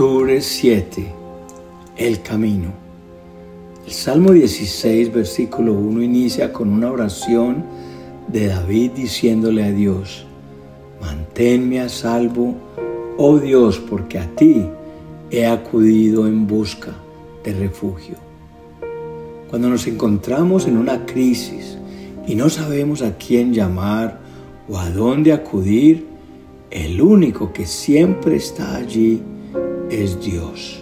Octubre 7. El camino. El Salmo 16, versículo 1 inicia con una oración de David diciéndole a Dios, manténme a salvo, oh Dios, porque a ti he acudido en busca de refugio. Cuando nos encontramos en una crisis y no sabemos a quién llamar o a dónde acudir, el único que siempre está allí es Dios.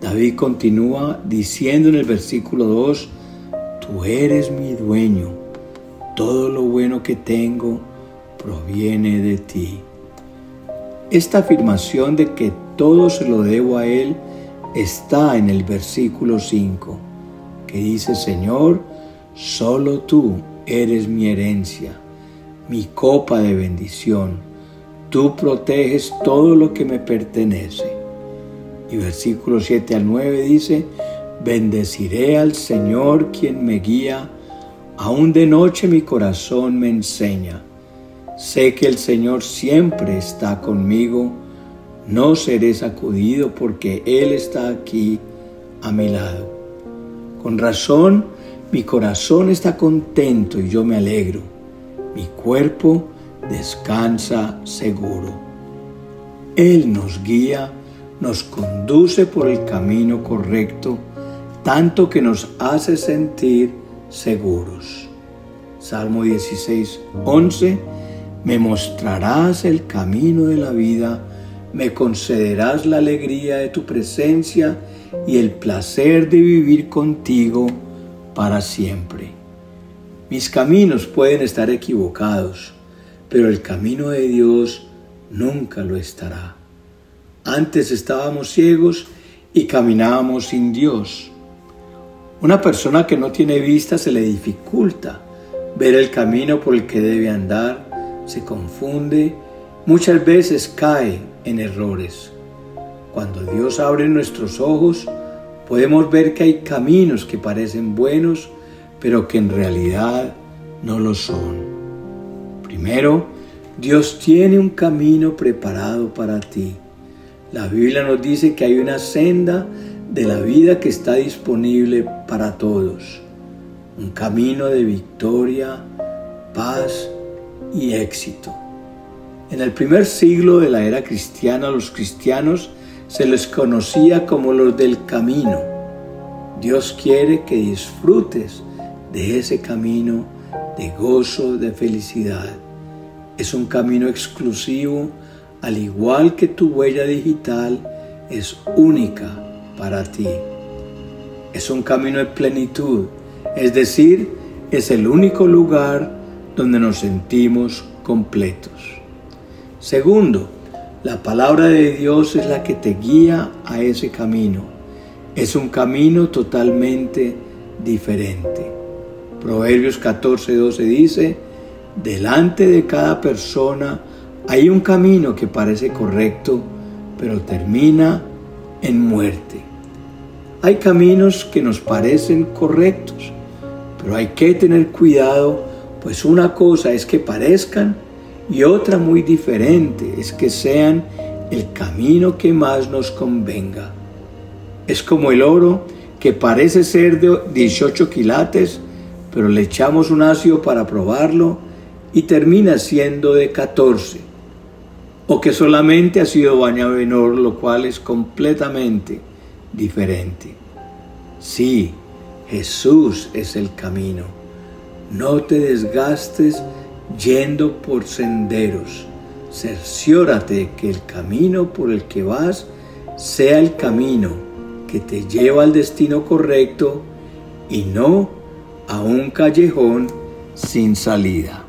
David continúa diciendo en el versículo 2, Tú eres mi dueño, todo lo bueno que tengo proviene de ti. Esta afirmación de que todo se lo debo a Él está en el versículo 5, que dice, Señor, solo tú eres mi herencia, mi copa de bendición tú proteges todo lo que me pertenece. Y versículo 7 al 9 dice, bendeciré al Señor quien me guía, aún de noche mi corazón me enseña. Sé que el Señor siempre está conmigo, no seré sacudido porque Él está aquí a mi lado. Con razón, mi corazón está contento y yo me alegro. Mi cuerpo descansa seguro. Él nos guía, nos conduce por el camino correcto, tanto que nos hace sentir seguros. Salmo 16, 11. Me mostrarás el camino de la vida, me concederás la alegría de tu presencia y el placer de vivir contigo para siempre. Mis caminos pueden estar equivocados, pero el camino de Dios nunca lo estará. Antes estábamos ciegos y caminábamos sin Dios. Una persona que no tiene vista se le dificulta ver el camino por el que debe andar, se confunde, muchas veces cae en errores. Cuando Dios abre nuestros ojos, podemos ver que hay caminos que parecen buenos, pero que en realidad no lo son. Primero, Dios tiene un camino preparado para ti. La Biblia nos dice que hay una senda de la vida que está disponible para todos. Un camino de victoria, paz y éxito. En el primer siglo de la era cristiana, los cristianos se les conocía como los del camino. Dios quiere que disfrutes de ese camino de gozo, de felicidad. Es un camino exclusivo, al igual que tu huella digital es única para ti. Es un camino de plenitud, es decir, es el único lugar donde nos sentimos completos. Segundo, la palabra de Dios es la que te guía a ese camino. Es un camino totalmente diferente. Proverbios 14, 12 dice, Delante de cada persona hay un camino que parece correcto, pero termina en muerte. Hay caminos que nos parecen correctos, pero hay que tener cuidado, pues una cosa es que parezcan y otra muy diferente es que sean el camino que más nos convenga. Es como el oro que parece ser de 18 quilates, pero le echamos un ácido para probarlo y termina siendo de 14, o que solamente ha sido bañado en oro, lo cual es completamente diferente. Sí, Jesús es el camino. No te desgastes yendo por senderos. Cerciórate que el camino por el que vas sea el camino que te lleva al destino correcto y no a un callejón sin salida.